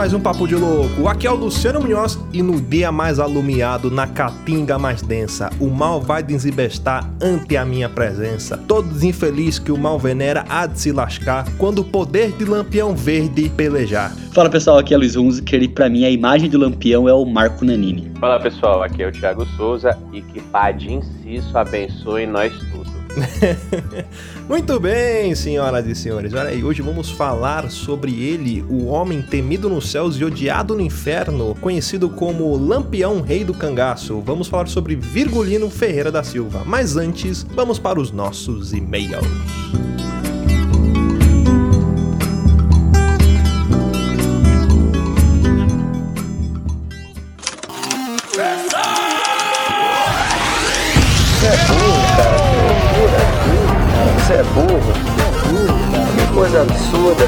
mais um Papo de Louco. Aqui é o Luciano Munhoz e no dia mais alumiado, na caatinga mais densa, o mal vai desembestar ante a minha presença. Todos infeliz que o mal venera há de se lascar quando o poder de Lampião Verde pelejar. Fala pessoal, aqui é Luiz Hunziker e pra mim a imagem do Lampião é o Marco Nanini. Fala pessoal, aqui é o Thiago Souza e que Padim Cisso abençoe nós tudo. Muito bem, senhoras e senhores. Olha aí, hoje vamos falar sobre ele, o homem temido nos céus e odiado no inferno, conhecido como Lampião Rei do Cangaço. Vamos falar sobre Virgulino Ferreira da Silva. Mas antes, vamos para os nossos e-mails. Você é burro. Que coisa absurda.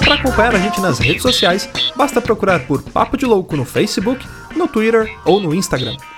Para acompanhar a gente nas redes sociais, basta procurar por Papo de Louco no Facebook, no Twitter ou no Instagram.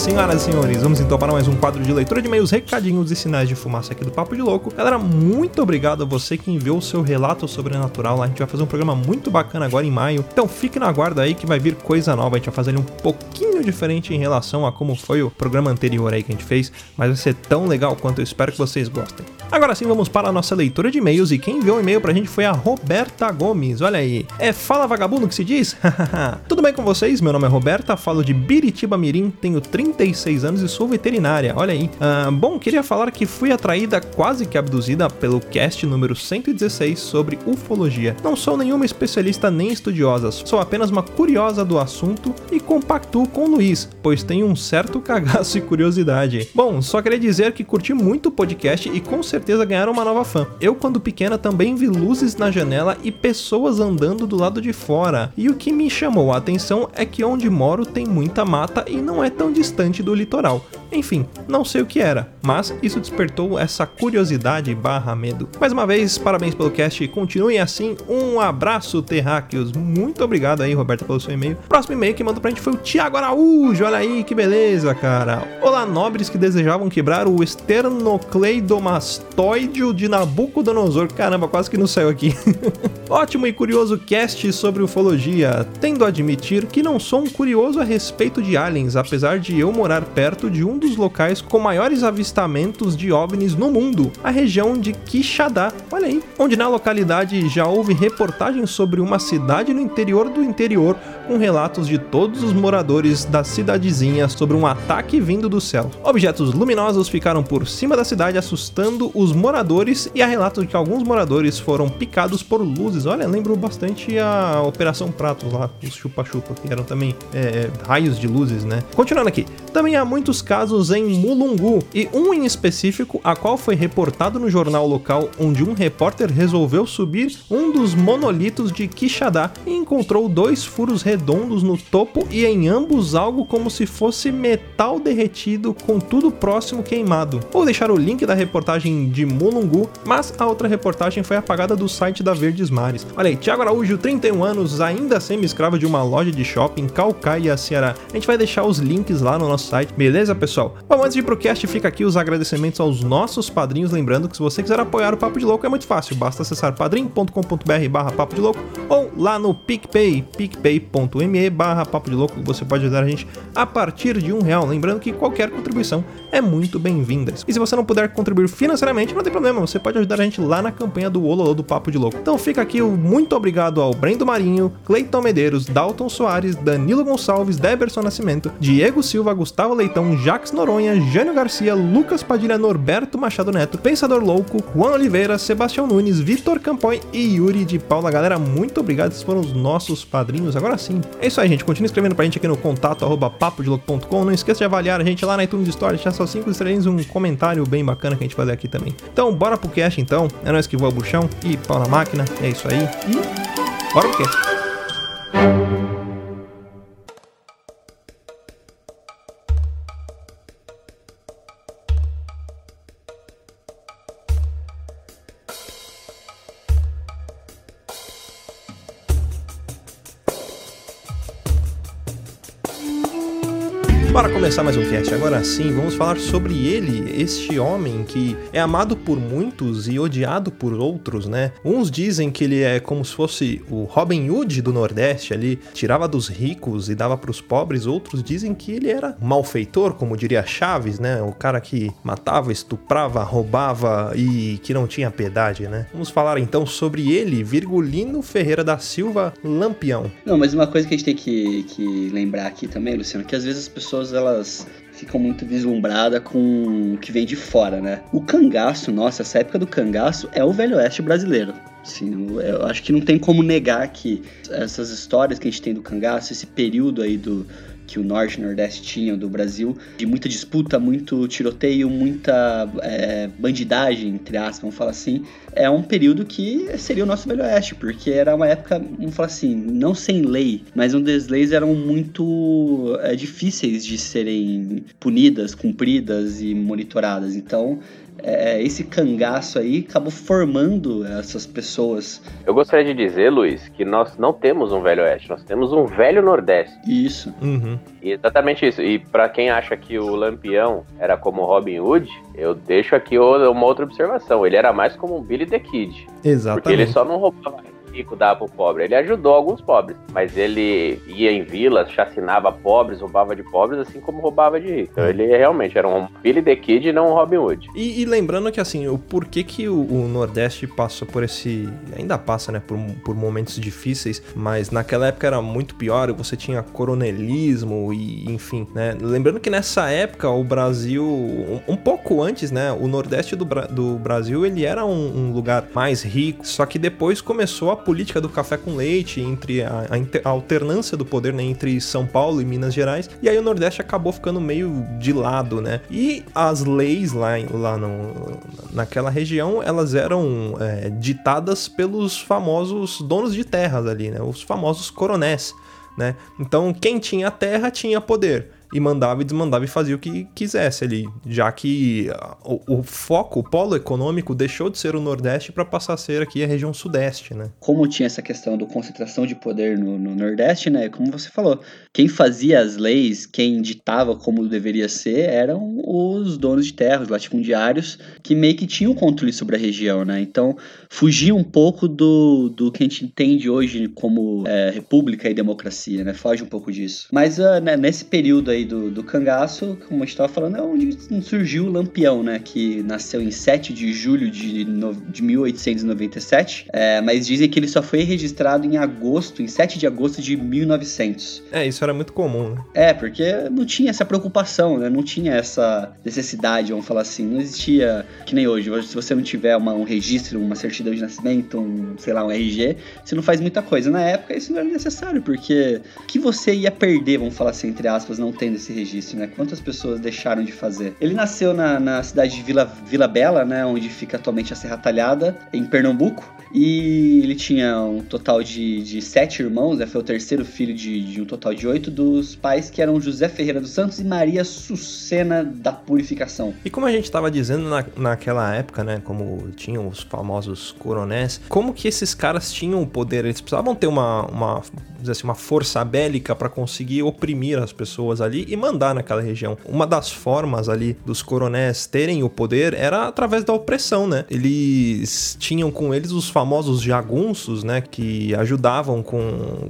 senhoras e senhores, vamos então para mais um quadro de leitura de e-mails, recadinhos e sinais de fumaça aqui do Papo de Louco. Galera, muito obrigado a você que enviou o seu relato sobrenatural lá. A gente vai fazer um programa muito bacana agora em maio. Então fique na guarda aí que vai vir coisa nova. A gente vai fazer ele um pouquinho diferente em relação a como foi o programa anterior aí que a gente fez, mas vai ser tão legal quanto eu espero que vocês gostem. Agora sim, vamos para a nossa leitura de e-mails e quem enviou um e-mail pra gente foi a Roberta Gomes. Olha aí. É Fala Vagabundo que se diz? Tudo bem com vocês? Meu nome é Roberta, falo de Biritiba Mirim, tenho 36 anos e sou veterinária. Olha aí. Ah, bom, queria falar que fui atraída, quase que abduzida, pelo cast número 116 sobre ufologia. Não sou nenhuma especialista nem estudiosa, sou apenas uma curiosa do assunto e compactuo com o Luiz, pois tenho um certo cagaço e curiosidade. Bom, só queria dizer que curti muito o podcast e com certeza ganharam uma nova fã. Eu, quando pequena, também vi luzes na janela e pessoas andando do lado de fora. E o que me chamou a atenção é que onde moro tem muita mata e não é tão distante do litoral. Enfim, não sei o que era, mas isso despertou essa curiosidade barra medo. Mais uma vez, parabéns pelo cast, continuem assim. Um abraço, terráqueos. Muito obrigado aí, Roberto, pelo seu e-mail. Próximo e-mail que mandou pra gente foi o Thiago Araújo. Olha aí, que beleza, cara. Olá, nobres que desejavam quebrar o esternocleidomastoide de Nabucodonosor. Caramba, quase que não saiu aqui. Ótimo e curioso cast sobre ufologia. Tendo a admitir que não sou um curioso a respeito de aliens, apesar de eu morar perto de um dos locais com maiores avistamentos de OVNIs no mundo, a região de Quixadá, olha aí, onde na localidade já houve reportagens sobre uma cidade no interior do interior, com relatos de todos os moradores da cidadezinha sobre um ataque vindo do céu. Objetos luminosos ficaram por cima da cidade assustando os moradores e há relatos de que alguns moradores foram picados por luzes. Olha, lembro bastante a Operação Pratos lá, os chupa-chupa, que eram também é, raios de luzes, né? Continuando aqui, também há muitos casos em Mulungu, e um em específico, a qual foi reportado no jornal local, onde um repórter resolveu subir um dos monolitos de Quixadá e encontrou dois furos redondos no topo e em ambos algo como se fosse metal derretido com tudo próximo queimado. Vou deixar o link da reportagem de Mulungu, mas a outra reportagem foi apagada do site da Verdes Mares. Olha aí, Thiago Araújo, 31 anos, ainda semi-escravo de uma loja de shopping, Calcaia, Ceará. A gente vai deixar os links lá no nosso site, beleza, pessoal? Bom, antes de ir pro cast, fica aqui os agradecimentos aos nossos padrinhos. Lembrando que se você quiser apoiar o Papo de Louco é muito fácil, basta acessar padrim.com.br barra Papo de Louco ou lá no PicPay, picpay.me barra Papo de Louco, você pode ajudar a gente a partir de um real. Lembrando que qualquer contribuição é muito bem-vinda. E se você não puder contribuir financeiramente, não tem problema, você pode ajudar a gente lá na campanha do Ololô do Papo de Louco. Então fica aqui o muito obrigado ao Brendo Marinho, Cleiton Medeiros, Dalton Soares, Danilo Gonçalves, Deberson Nascimento, Diego Silva, Gustavo Leitão, Jax Noronha, Jânio Garcia, Lucas Padilha, Norberto Machado Neto, Pensador Louco, Juan Oliveira, Sebastião Nunes, Vitor Campoy e Yuri de Paula. Galera, muito obrigado, esses foram os nossos padrinhos. Agora sim. É isso aí, gente. Continue escrevendo pra gente aqui no contato arroba. Não esqueça de avaliar a gente lá na iTunes Store, deixar só 5 estrelinhas, um comentário bem bacana que a gente vai ler aqui também. Então, bora pro cast então. É nós que voa o chão e pau na máquina. É isso aí. E bora pro cast. Começar mais um cast. Agora sim, vamos falar sobre ele, este homem que é amado por muitos e odiado por outros, né? Uns dizem que ele é como se fosse o Robin Hood do Nordeste ali, tirava dos ricos e dava para os pobres. Outros dizem que ele era malfeitor, como diria Chaves, né? O cara que matava, estuprava, roubava e que não tinha piedade, né? Vamos falar então sobre ele, Virgulino Ferreira da Silva Lampião. Não, mas uma coisa que a gente tem que, que lembrar aqui também, Luciano, que às vezes as pessoas elas ficam muito vislumbradas com o que vem de fora, né? O cangaço, nossa, essa época do cangaço é o velho oeste brasileiro. Sim, eu acho que não tem como negar que essas histórias que a gente tem do cangaço, esse período aí do que o norte e o nordeste tinham do Brasil, de muita disputa, muito tiroteio, muita é, bandidagem, entre aspas, vamos falar assim, é um período que seria o nosso Velho Oeste, porque era uma época, vamos falar assim, não sem lei, mas onde as leis eram muito é, difíceis de serem punidas, cumpridas e monitoradas. Então, é, esse cangaço aí acabou formando essas pessoas. Eu gostaria de dizer, Luiz, que nós não temos um velho oeste, nós temos um velho nordeste. Isso. Uhum. E exatamente isso. E para quem acha que o Lampião era como Robin Hood, eu deixo aqui uma outra observação. Ele era mais como um Billy the Kid. Exatamente. Porque ele só não roubava rico dava pro pobre. Ele ajudou alguns pobres, mas ele ia em vilas, chacinava pobres, roubava de pobres, assim como roubava de rico. Então ele realmente era um Billy the Kid e não um Robin Hood. E, e lembrando que assim, o porquê que o, o, Nordeste passou por esse. Ainda passa, né? Por, por momentos difíceis, mas naquela época era muito pior, você tinha coronelismo e enfim, né? Lembrando que nessa época o Brasil, um, um pouco antes, né? O Nordeste do, do Brasil ele era um, um lugar mais rico, só que depois começou a política do café com leite, entre a, a, a alternância do poder né, entre São Paulo e Minas Gerais, e aí o Nordeste acabou ficando meio de lado, né? E as leis lá, lá no, naquela região, elas eram é, ditadas pelos famosos donos de terras ali, né? Os famosos coronéis, né? Então, quem tinha terra tinha poder e mandava e desmandava e fazia o que quisesse ali, já que ah, o, o foco, o polo econômico deixou de ser o Nordeste para passar a ser aqui a região Sudeste, né? Como tinha essa questão da concentração de poder no, no, Nordeste, né? Como você falou, quem fazia as leis, quem ditava como deveria ser, eram os donos de terras, os latifundiários, que meio que tinham controle sobre a região, né? Então, fugia um pouco do, do que a gente entende hoje como é, república e democracia, né? Foge um pouco disso. Mas uh, né, nesse período aí aí do, do cangaço, como a gente estava falando, é onde surgiu o Lampião, né? Que nasceu em 7 de julho de, no, de 1897, é, mas dizem que ele só foi registrado em agosto, em 7 de agosto de 1900. É, isso era muito comum, né? É, porque não tinha essa preocupação, né? Não tinha essa necessidade, vamos falar assim. Não existia, que nem hoje, hoje se você não tiver uma, um registro, uma certidão de nascimento, um, sei lá, um RG, você não faz muita coisa. Na época isso não era necessário, porque o que você ia perder, vamos falar assim, entre aspas, não tendo esse registro, né? Quantas pessoas deixaram de fazer? Ele nasceu na, na cidade de Vila, Vila Bela, né? Onde fica atualmente a Serra Talhada, em Pernambuco. E ele tinha um total de, de sete irmãos, né? Foi o terceiro filho de, de um total de oito dos pais que eram José Ferreira dos Santos e Maria Sucena da Purificação. E como a gente estava dizendo na, naquela época, né? Como tinham os famosos coronéis, como que esses caras tinham o poder? Eles precisavam ter uma, uma, assim, uma força bélica para conseguir oprimir as pessoas ali e mandar naquela região. Uma das formas ali dos coronéis terem o poder era através da opressão, né? Eles tinham com eles os famosos jagunços, né? Que ajudavam com,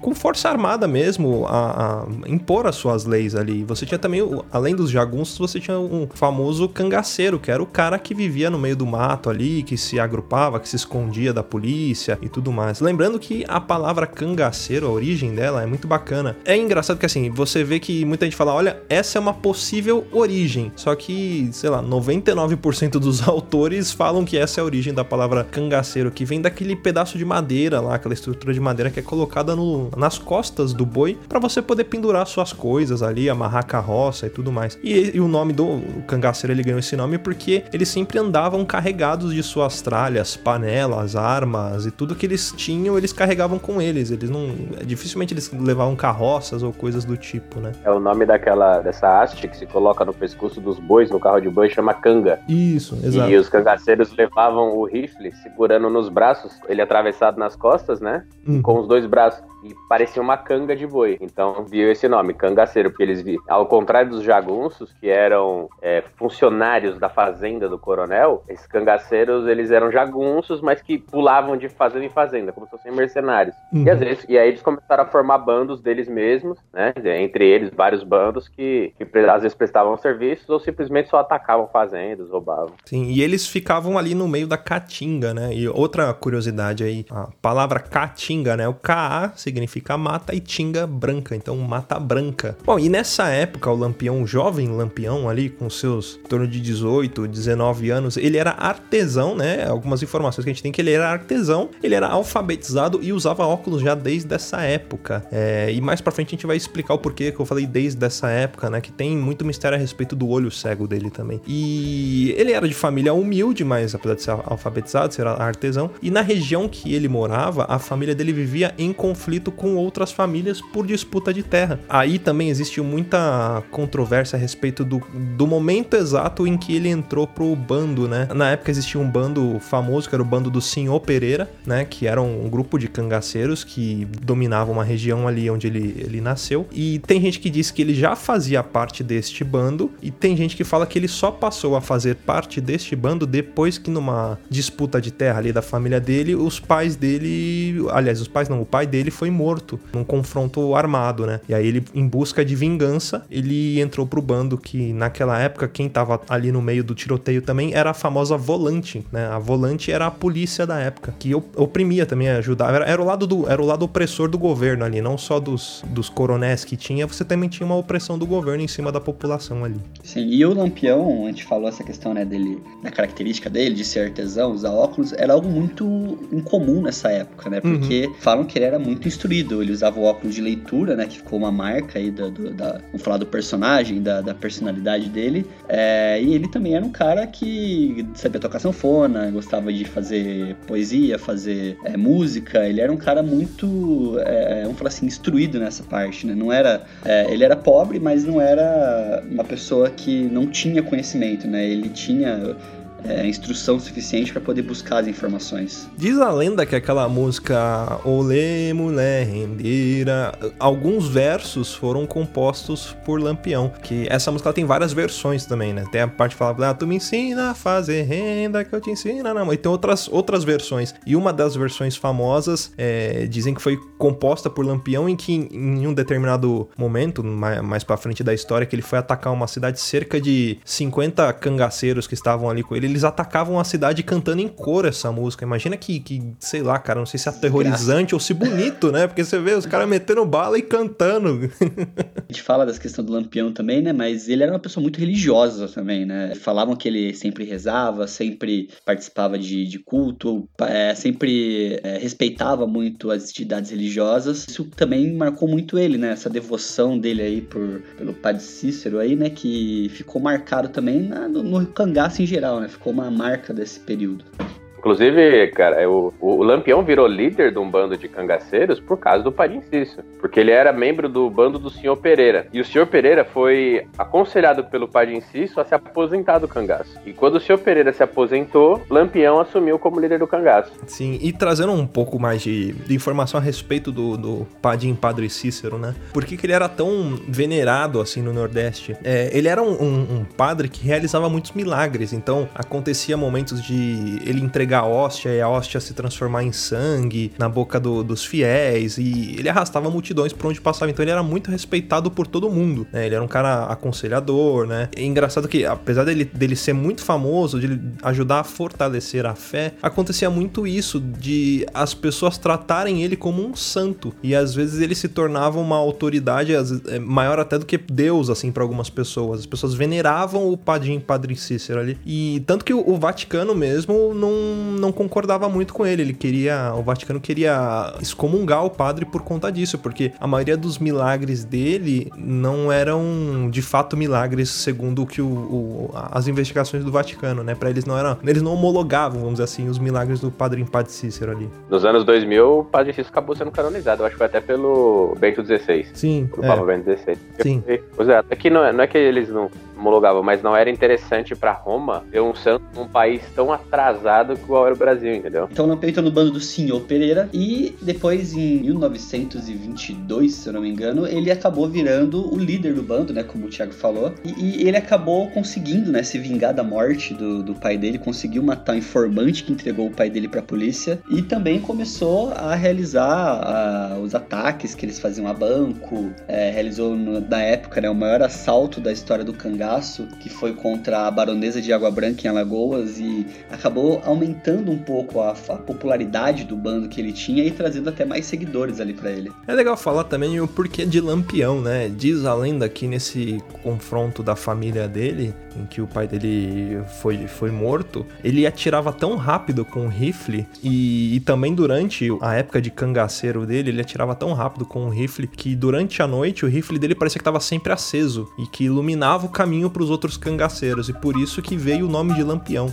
com força armada mesmo a, a impor as suas leis ali. Você tinha também, além dos jagunços, você tinha um famoso cangaceiro, que era o cara que vivia no meio do mato ali, que se agrupava, que se escondia da polícia e tudo mais. Lembrando que a palavra cangaceiro, a origem dela é muito bacana. É engraçado que assim, você vê que muita gente fala, olha, essa é uma possível origem. Só que, sei lá, 99% dos autores falam que essa é a origem da palavra cangaceiro, que vem daquele pedaço de madeira lá, aquela estrutura de madeira que é colocada no, nas costas do boi para você poder pendurar suas coisas ali, amarrar carroça e tudo mais. E, e o nome do cangaceiro ele ganhou esse nome porque eles sempre andavam carregados de suas tralhas, panelas, armas e tudo que eles tinham, eles carregavam com eles. Eles não. Dificilmente eles levavam carroças ou coisas do tipo, né? É o nome daquela dessa haste que se coloca no pescoço dos bois no carro de boi chama canga. Isso, exato. E os cangaceiros levavam o rifle segurando nos braços, ele atravessado nas costas, né? Uhum. Com os dois braços e parecia uma canga de boi. Então viu esse nome, cangaceiro, porque eles viam. Ao contrário dos jagunços, que eram é, funcionários da fazenda do coronel, esses cangaceiros eles eram jagunços, mas que pulavam de fazenda em fazenda, como se fossem mercenários. Uhum. E às vezes, e aí eles começaram a formar bandos deles mesmos, né? Entre eles, vários bandos que, que às vezes prestavam serviços ou simplesmente só atacavam fazendas, roubavam. Sim, e eles ficavam ali no meio da caatinga, né? E outra curiosidade aí, a palavra caatinga, né? O Ka significa mata e tinga branca, então mata branca. Bom, e nessa época o Lampião, o jovem Lampião ali, com seus em torno de 18, 19 anos, ele era artesão, né? Algumas informações que a gente tem que ele era artesão, ele era alfabetizado e usava óculos já desde essa época. É, e mais pra frente a gente vai explicar o porquê que eu falei desde essa época, né? Que tem muito mistério a respeito do olho cego dele também. E ele era de família humilde, mas apesar de ser alfabetizado, ser artesão. E na região que ele morava, a família dele vivia em conflito com outras famílias por disputa de terra. Aí também existiu muita controvérsia a respeito do, do momento exato em que ele entrou pro bando, né? Na época existia um bando famoso, que era o bando do Senhor Pereira, né? Que era um, grupo de cangaceiros que dominavam uma região ali onde ele, ele nasceu. E tem gente que diz que ele já fazia parte deste bando, e tem gente que fala que ele só passou a fazer parte deste bando depois que numa disputa de terra ali da família dele, os pais dele, aliás, os pais não, o pai dele foi morto num confronto armado, né? E aí ele, em busca de vingança, ele entrou pro bando que naquela época quem tava ali no meio do tiroteio também era a famosa volante, né? A volante era a polícia da época, que op- oprimia também, ajudava, era, era o lado do era o lado opressor do governo ali, não só dos, dos coronéis que tinha, você também tinha uma opressão do governo em cima da população ali. Sim, e o Lampião, a gente falou essa questão, né, dele, da característica dele, de ser artesão, usar óculos, era algo muito incomum nessa época, né, porque falam que ele era muito instruído, ele usava o óculos de leitura, né, que ficou uma marca aí da, do- da- vamos falar do personagem, da, da personalidade dele, é, e ele também era um cara que sabia tocar sanfona, gostava de fazer poesia, fazer é, música, ele era um cara muito, é, vamos falar assim, instruído nessa parte, né, não era, é, ele era pobre, mas não era uma pessoa que não tinha conhecimento, né, ele tinha é, instrução suficiente para poder buscar as informações. Diz a lenda que aquela música Olê Mulher Rendeira, alguns versos foram compostos por Lampião, que essa música tem várias versões também, né? Tem a parte que fala, ah, tu me ensina a fazer renda, que eu te ensino namorar. E tem outras, outras versões. E uma das versões famosas é, dizem que foi composta por Lampião em que em um determinado momento, mais, mais pra frente da história, que ele foi atacar uma cidade, cerca de 50 cangaceiros que estavam ali com ele, eles atacavam a cidade cantando em cor essa música. Imagina que, que sei lá, cara, não sei se é aterrorizante ou se bonito, né? Porque você vê os caras metendo bala e cantando. A gente fala dessa questão do Lampião também, né? Mas ele era uma pessoa muito religiosa também, né? Falavam que ele sempre rezava, sempre participava de, de culto, é, sempre é, respeitava muito as entidades religiosas. Isso também marcou muito ele, né? Essa devoção dele aí por, pelo padre Cícero aí, né? Que ficou marcado também na- no, no cangaço em geral, né? Ficou uma marca desse período. Inclusive, cara, o, o Lampião virou líder de um bando de cangaceiros por causa do Padim Cício. Porque ele era membro do bando do senhor Pereira. E o senhor Pereira foi aconselhado pelo Padim Cício a se aposentar do cangaço. E quando o senhor Pereira se aposentou, Lampião assumiu como líder do cangaço. Sim, e trazendo um pouco mais de, de informação a respeito do, do Padim Padre Cícero, né? Por que, que ele era tão venerado assim no Nordeste? É, ele era um, um, um padre que realizava muitos milagres. Então, acontecia momentos de ele entregar a hóstia e a hóstia se transformar em sangue na boca do, dos fiéis. E ele arrastava multidões por onde passava. Então, ele era muito respeitado por todo mundo. Né? Ele era um cara aconselhador, né? É engraçado que, apesar dele, dele ser muito famoso, de ele ajudar a fortalecer a fé, acontecia muito isso de as pessoas tratarem ele como um santo. E às vezes ele se tornava uma autoridade é, maior até do que Deus, assim, para algumas pessoas. As pessoas veneravam o Padim Padre Cícero ali. E tanto que o, Vaticano mesmo não, não concordava muito com ele. Ele queria. O Vaticano queria excomungar o padre por conta disso, porque a maioria dos milagres dele não eram de fato milagres segundo o que o, o as investigações do Vaticano, né? Para eles não eram. Eles não homologavam, vamos dizer assim, os milagres do Padre Padre Cícero ali. Nos anos 2000, o Padre Cícero acabou sendo canonizado. Eu acho que foi até pelo Bento XVI. Sim. Pelo é. Papa Bento XVI. Sim. Pois é, é que não, é, não é que eles não homologavam, mas não era interessante para Roma ter um num país tão atrasado igual era o Brasil, entendeu? Então Lampião entrou no bando do Senhor Pereira e depois em 1922, se eu não me engano, ele acabou virando o líder do bando, né, como o Thiago falou, e, e ele acabou conseguindo, né, se vingar da morte do, do pai dele, conseguiu matar o informante que entregou o pai dele para a polícia e também começou a realizar os ataques que eles faziam a banco, é, realizou no, na época, né, o maior assalto da história do cangaço que foi contra a baronesa de Água Branca em Alagoas e acabou aumentando um pouco a, a popularidade do bando que ele tinha e trazendo até mais seguidores ali para ele. É legal falar também o porquê de Lampião, né? Diz a lenda que nesse confronto da família dele, em que o pai dele foi, foi morto, ele atirava tão rápido com o rifle e, e também durante a época de cangaceiro dele, ele atirava tão rápido com o rifle que durante a noite o rifle dele parecia que estava sempre aceso e que iluminava o caminho caminho para os outros cangaceiros e por isso que veio o nome de Lampião.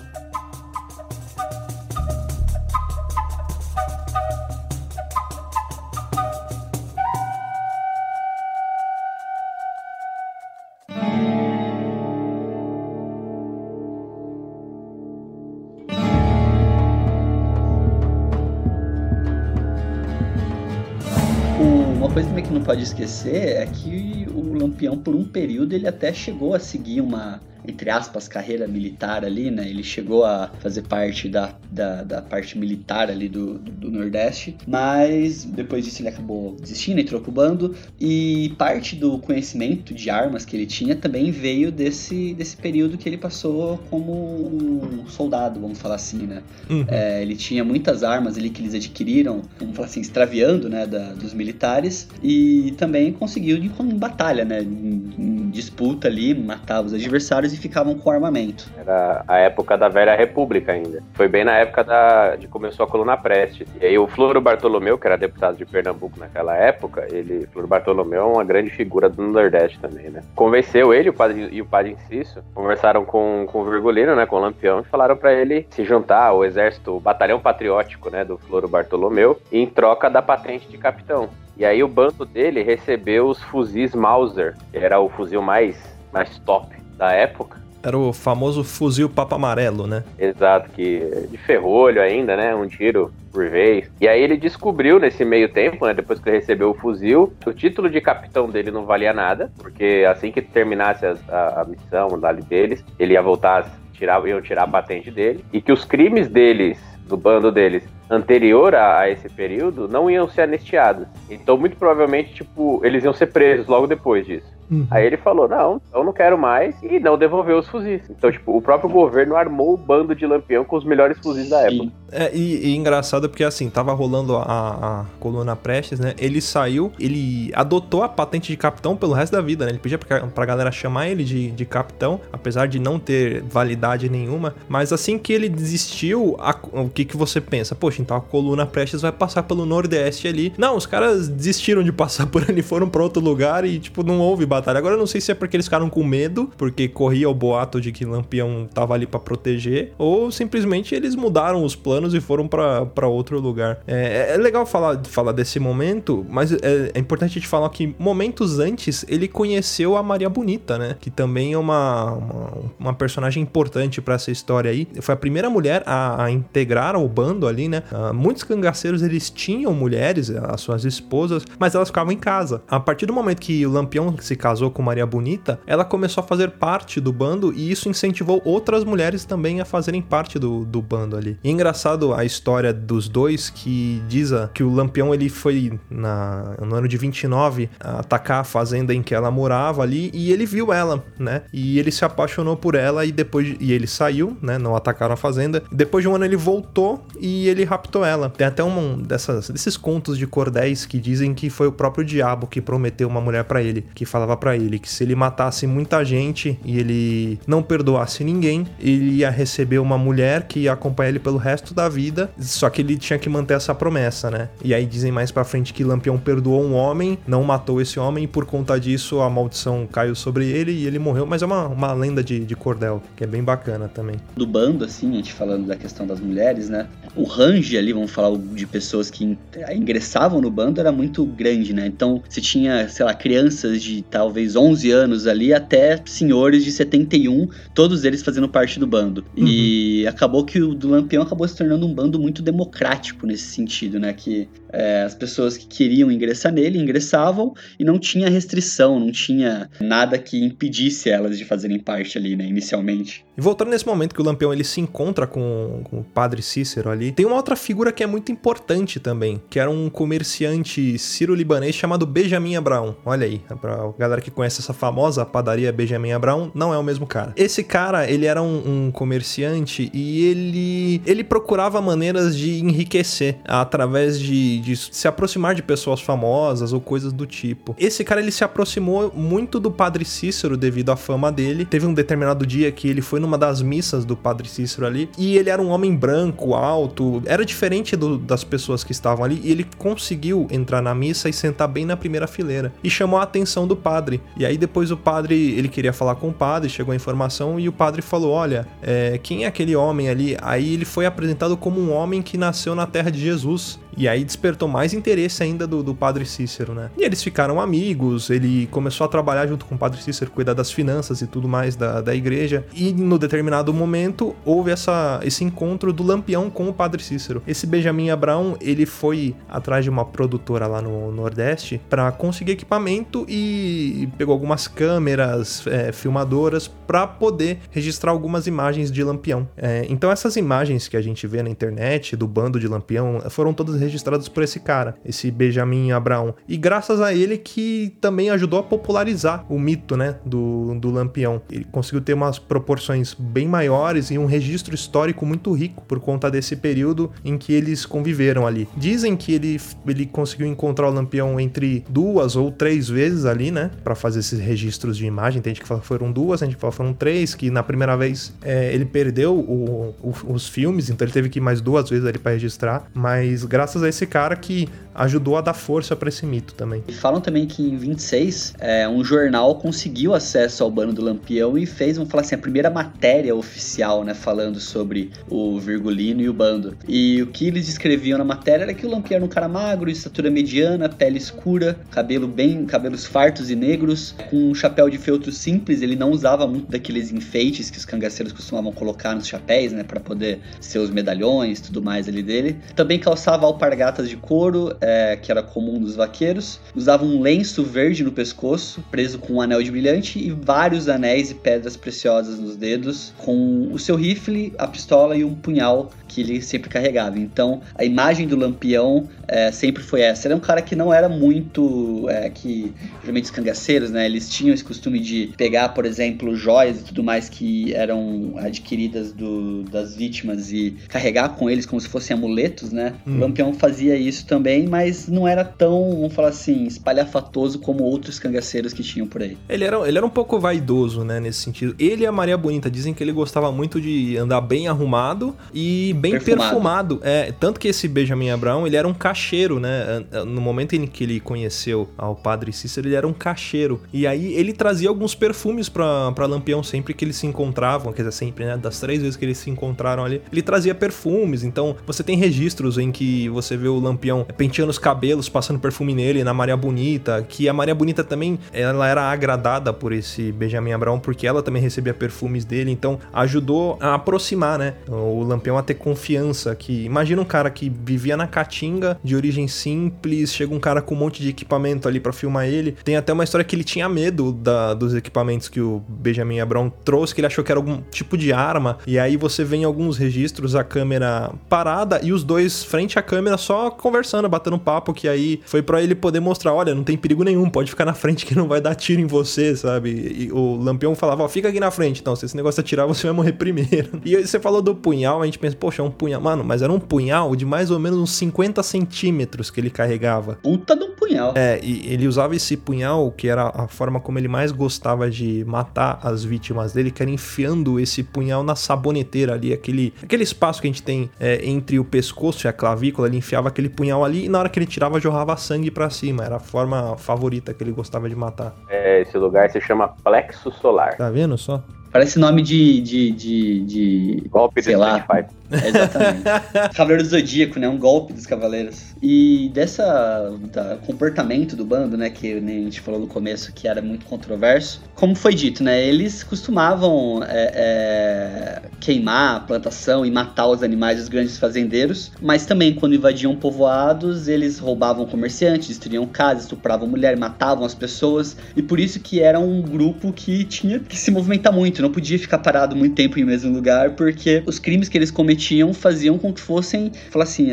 Uma coisa também que não pode esquecer é que o Lampião, por um período, ele até chegou a seguir uma entre aspas, carreira militar ali, né? Ele chegou a fazer parte da, da, da parte militar ali do, do, do, Nordeste, mas depois disso ele acabou desistindo, entrou pro bando, e parte do conhecimento de armas que ele tinha também veio desse, desse período que ele passou como um soldado, vamos falar assim, né? Uhum. É, ele tinha muitas armas ali que eles adquiriram, vamos falar assim, extraviando, né, da, dos militares, e também conseguiu em batalha, né? Em, em disputa ali, matar os adversários e ficavam com armamento. Era a época da Velha República ainda. Foi bem na época da, de começou a coluna Prestes. E aí o Floro Bartolomeu, que era deputado de Pernambuco naquela época, ele, Floro Bartolomeu é uma grande figura do Nordeste também, né? Convenceu ele o padre, e o padre Inciso, conversaram com, com o Virgulino, né, com o Lampião, e falaram para ele se juntar ao exército, o batalhão patriótico, né, do Floro Bartolomeu, em troca da patente de capitão. E aí o bando dele recebeu os fuzis Mauser, que era o fuzil mais, mais top da época. Era o famoso fuzil papo amarelo, né? Exato, que de ferrolho ainda, né? Um tiro por vez. E aí ele descobriu nesse meio tempo, né? Depois que ele recebeu o fuzil, o título de capitão dele não valia nada, porque assim que terminasse a, a, a missão dali deles, ele ia voltar, tirar, iam tirar a patente dele, e que os crimes deles, do bando deles, anterior a, a, esse período, não iam ser anistiados. Então, muito provavelmente, tipo, eles iam ser presos logo depois disso. Uhum. Aí ele falou: não, eu não quero mais, e não devolveu os fuzis. Então, tipo, o próprio governo armou o bando de lampião com os melhores fuzis da época. É, e, e engraçado porque assim, tava rolando a, a, coluna Prestes, né? Ele saiu, ele adotou a patente de capitão pelo resto da vida, né? Ele pedia pra, pra galera chamar ele de, de capitão, apesar de não ter validade nenhuma. Mas assim que ele desistiu, a, o que que você pensa? Poxa, então a coluna Prestes vai passar pelo Nordeste ali. Não, os caras desistiram de passar por ali, foram para outro lugar e, tipo, não houve batalha batalha. Agora eu não sei se é porque eles ficaram com medo, porque corria o boato de que Lampião tava ali para proteger, ou simplesmente eles mudaram os planos e foram para outro lugar. É, é, legal falar, falar desse momento, mas é, é importante te falar que momentos antes ele conheceu a Maria Bonita, né? Que também é uma, uma, uma personagem importante para essa história aí. Foi a primeira mulher a, a integrar o bando ali, né? Uh, muitos cangaceiros eles tinham mulheres, as suas esposas, mas elas ficavam em casa. A partir do momento que o Lampião se casou com Maria Bonita, ela começou a fazer parte do bando e isso incentivou outras mulheres também a fazerem parte do, do bando ali. E é engraçado a história dos dois que diz a, que o Lampião ele foi na, no ano de 29 atacar a fazenda em que ela morava ali e ele viu ela, né? E ele se apaixonou por ela e depois e ele saiu, né? Não atacaram a fazenda. Depois de um ano ele voltou e ele raptou ela. Tem até um dessas, desses contos de cordéis que dizem que foi o próprio diabo que prometeu uma mulher para ele, que falava para ele que se ele matasse muita gente e ele não perdoasse ninguém, ele ia receber uma mulher que ia acompanhar ele pelo resto da vida, só que ele tinha que manter essa promessa, né? E aí dizem mais para frente que Lampião perdoou um homem, não matou esse homem e por conta disso a maldição caiu sobre ele e ele morreu, mas é uma, uma lenda de, de cordel, que é bem bacana também. Do bando, assim, a gente falando da questão das mulheres, né? O range ali, vamos falar de pessoas que ingressavam no bando era muito grande, né? Então, se tinha, sei lá, crianças de talvez 11 anos ali até senhores de 71, todos eles fazendo parte do bando. Uhum. E acabou que o do Lampião acabou se tornando um bando muito democrático nesse sentido, né? Que é, as pessoas que queriam ingressar nele ingressavam e não tinha restrição, não tinha nada que impedisse elas de fazerem parte ali, né, inicialmente. E voltando nesse momento que o Lampião ele se encontra com, com o padre Cícero ali, tem uma outra figura que é muito importante também, que era um comerciante sírio-libanês chamado Benjamin Abraão. Olha aí, pra galera que conhece essa famosa padaria Benjamin Abraão, não é o mesmo cara. Esse cara, ele era um, um comerciante e ele, ele procurava maneiras de enriquecer através de de se aproximar de pessoas famosas ou coisas do tipo. Esse cara ele se aproximou muito do Padre Cícero devido à fama dele. Teve um determinado dia que ele foi numa das missas do Padre Cícero ali e ele era um homem branco, alto, era diferente do, das pessoas que estavam ali e ele conseguiu entrar na missa e sentar bem na primeira fileira e chamou a atenção do padre. E aí depois o padre ele queria falar com o padre, chegou a informação e o padre falou: Olha, é, quem é aquele homem ali? Aí ele foi apresentado como um homem que nasceu na terra de Jesus. E aí despertou mais interesse ainda do, do padre Cícero, né? E eles ficaram amigos, ele começou a trabalhar junto com o padre Cícero, cuidar das finanças e tudo mais da, da igreja. E no determinado momento houve essa, esse encontro do Lampião com o padre Cícero. Esse Benjamin Abraão, ele foi atrás de uma produtora lá no Nordeste para conseguir equipamento e pegou algumas câmeras, é, filmadoras para poder registrar algumas imagens de Lampião. É, então essas imagens que a gente vê na internet do bando de Lampião foram todas registrados por esse cara, esse Benjamin Abraão. E graças a ele que também ajudou a popularizar o mito, né, do, do Lampião. Ele conseguiu ter umas proporções bem maiores e um registro histórico muito rico por conta desse período em que eles conviveram ali. Dizem que ele, ele conseguiu encontrar o Lampião entre duas ou três vezes ali, né, para fazer esses registros de imagem. Tem gente que fala que foram duas, tem gente que fala que foram três, que na primeira vez é, ele perdeu o, o, os filmes, então ele teve que ir mais duas vezes ali para registrar, mas graças graças a esse cara que ajudou a dar força para esse mito também. Falam também que em 26, é, um jornal conseguiu acesso ao bando do Lampião e fez, vamos falar assim, a primeira matéria oficial, né, falando sobre o Virgulino e o bando. E o que eles escreviam na matéria era que o Lampião era um cara magro, de estatura mediana, pele escura, cabelo bem, cabelos fartos e negros, com um chapéu de feltro simples, ele não usava muito daqueles enfeites que os cangaceiros costumavam colocar nos chapéus, né, para poder ser os medalhões, tudo mais ali dele. Também calçava alpargatas de couro, é, que era comum dos vaqueiros. Usava um lenço verde no pescoço, preso com um anel de brilhante e vários anéis e pedras preciosas nos dedos, com o seu rifle, a pistola e um punhal que ele sempre carregava. Então, a imagem do Lampião é, sempre foi essa. Ele é um cara que não era muito. É, que geralmente os cangaceiros, né? Eles tinham esse costume de pegar, por exemplo, joias e tudo mais que eram adquiridas do, das vítimas e carregar com eles como se fossem amuletos, né? Hum. O Lampião fazia isso também, mas não era tão, vamos falar assim, espalhafatoso como outros cangaceiros que tinham por aí. Ele era, ele era um pouco vaidoso, né, nesse sentido. Ele e a Maria Bonita dizem que ele gostava muito de andar bem arrumado e bem perfumado. perfumado. É, tanto que esse Benjamin Abraão, ele era um cacheiro, né? No momento em que ele conheceu ao padre Cícero, ele era um cacheiro. E aí ele trazia alguns perfumes pra, pra Lampião sempre que eles se encontravam, quer dizer, sempre, né? Das três vezes que eles se encontraram ali, ele trazia perfumes. Então, você tem registros em que você vê o Lampião penteando os cabelos, passando perfume nele, na Maria Bonita, que a Maria Bonita também, ela era agradada por esse Benjamin Abraão, porque ela também recebia perfumes dele, então ajudou a aproximar, né? O Lampião a ter confiança, que imagina um cara que vivia na Caatinga, de origem simples, chega um cara com um monte de equipamento ali para filmar ele. Tem até uma história que ele tinha medo da, dos equipamentos que o Benjamin Abraão trouxe, que ele achou que era algum tipo de arma, e aí você vê em alguns registros a câmera parada e os dois frente à câmera só conversando, batendo papo, que aí foi para ele poder mostrar, olha, não tem perigo nenhum, pode ficar na frente que não vai dar tiro em você, sabe? E o Lampião falava, ó, fica aqui na frente, então, se esse negócio atirar, você vai morrer primeiro. E você falou do punhal, a gente pensa, poxa, é um punhal. Mano, mas era um punhal de mais ou menos uns 50 centímetros que ele carregava. Puta do punhal. É, e ele usava esse punhal, que era a forma como ele mais gostava de matar as vítimas dele, que era enfiando esse punhal na saboneteira ali, aquele, aquele espaço que a gente tem é, entre o pescoço e a clavícula, ele enfiava aquele punhal ali e na hora que ele tirava, jorrava sangue para cima. Era a forma favorita que ele gostava de matar. É, esse lugar se chama plexo solar. Tá vendo só? Parece nome de. de, de, de Golpe sei lá. É, exatamente. Cavaleiro do Zodíaco, né? Um golpe dos cavaleiros. E dessa da comportamento do bando, né? Que né, a gente falou no começo que era muito controverso. Como foi dito, né? Eles costumavam é, é, queimar a plantação e matar os animais dos grandes fazendeiros. Mas também, quando invadiam povoados, eles roubavam comerciantes, destruíam casas, estupravam mulher, matavam as pessoas. E por isso que era um grupo que tinha que se movimentar muito. Não podia ficar parado muito tempo em mesmo lugar, porque os crimes que eles cometiam faziam com que fossem, falar assim,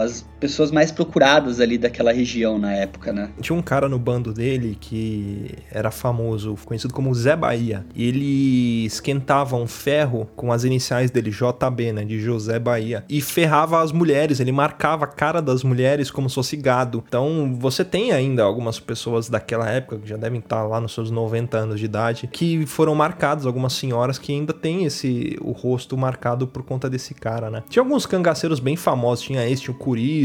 as pessoas mais procuradas ali daquela região na época, né? Tinha um cara no bando dele que era famoso, conhecido como Zé Bahia. Ele esquentava um ferro com as iniciais dele, JB, né? De José Bahia. E ferrava as mulheres, ele marcava a cara das mulheres como se fosse gado. Então você tem ainda algumas pessoas daquela época, que já devem estar lá nos seus 90 anos de idade, que foram marcadas, algumas senhoras que ainda têm esse o rosto marcado por conta desse cara, né? Tinha alguns cangaceiros bem famosos, tinha tinha o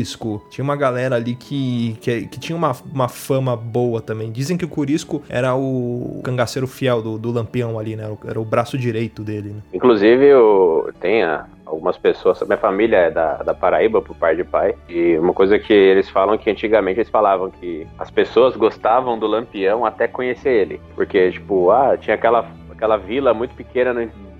Curisco, tinha uma galera ali que, que, que tinha uma, uma fama boa também. Dizem que o Curisco era o cangaceiro fiel do, do Lampião ali, né? Era o braço direito dele, né? Inclusive, o, tem a, algumas pessoas, minha família é da, da Paraíba por pai de pai, e uma coisa que eles falam que antigamente eles falavam que as pessoas gostavam do Lampião até conhecer ele, porque tipo, ah, tinha aquela aquela vila muito pequena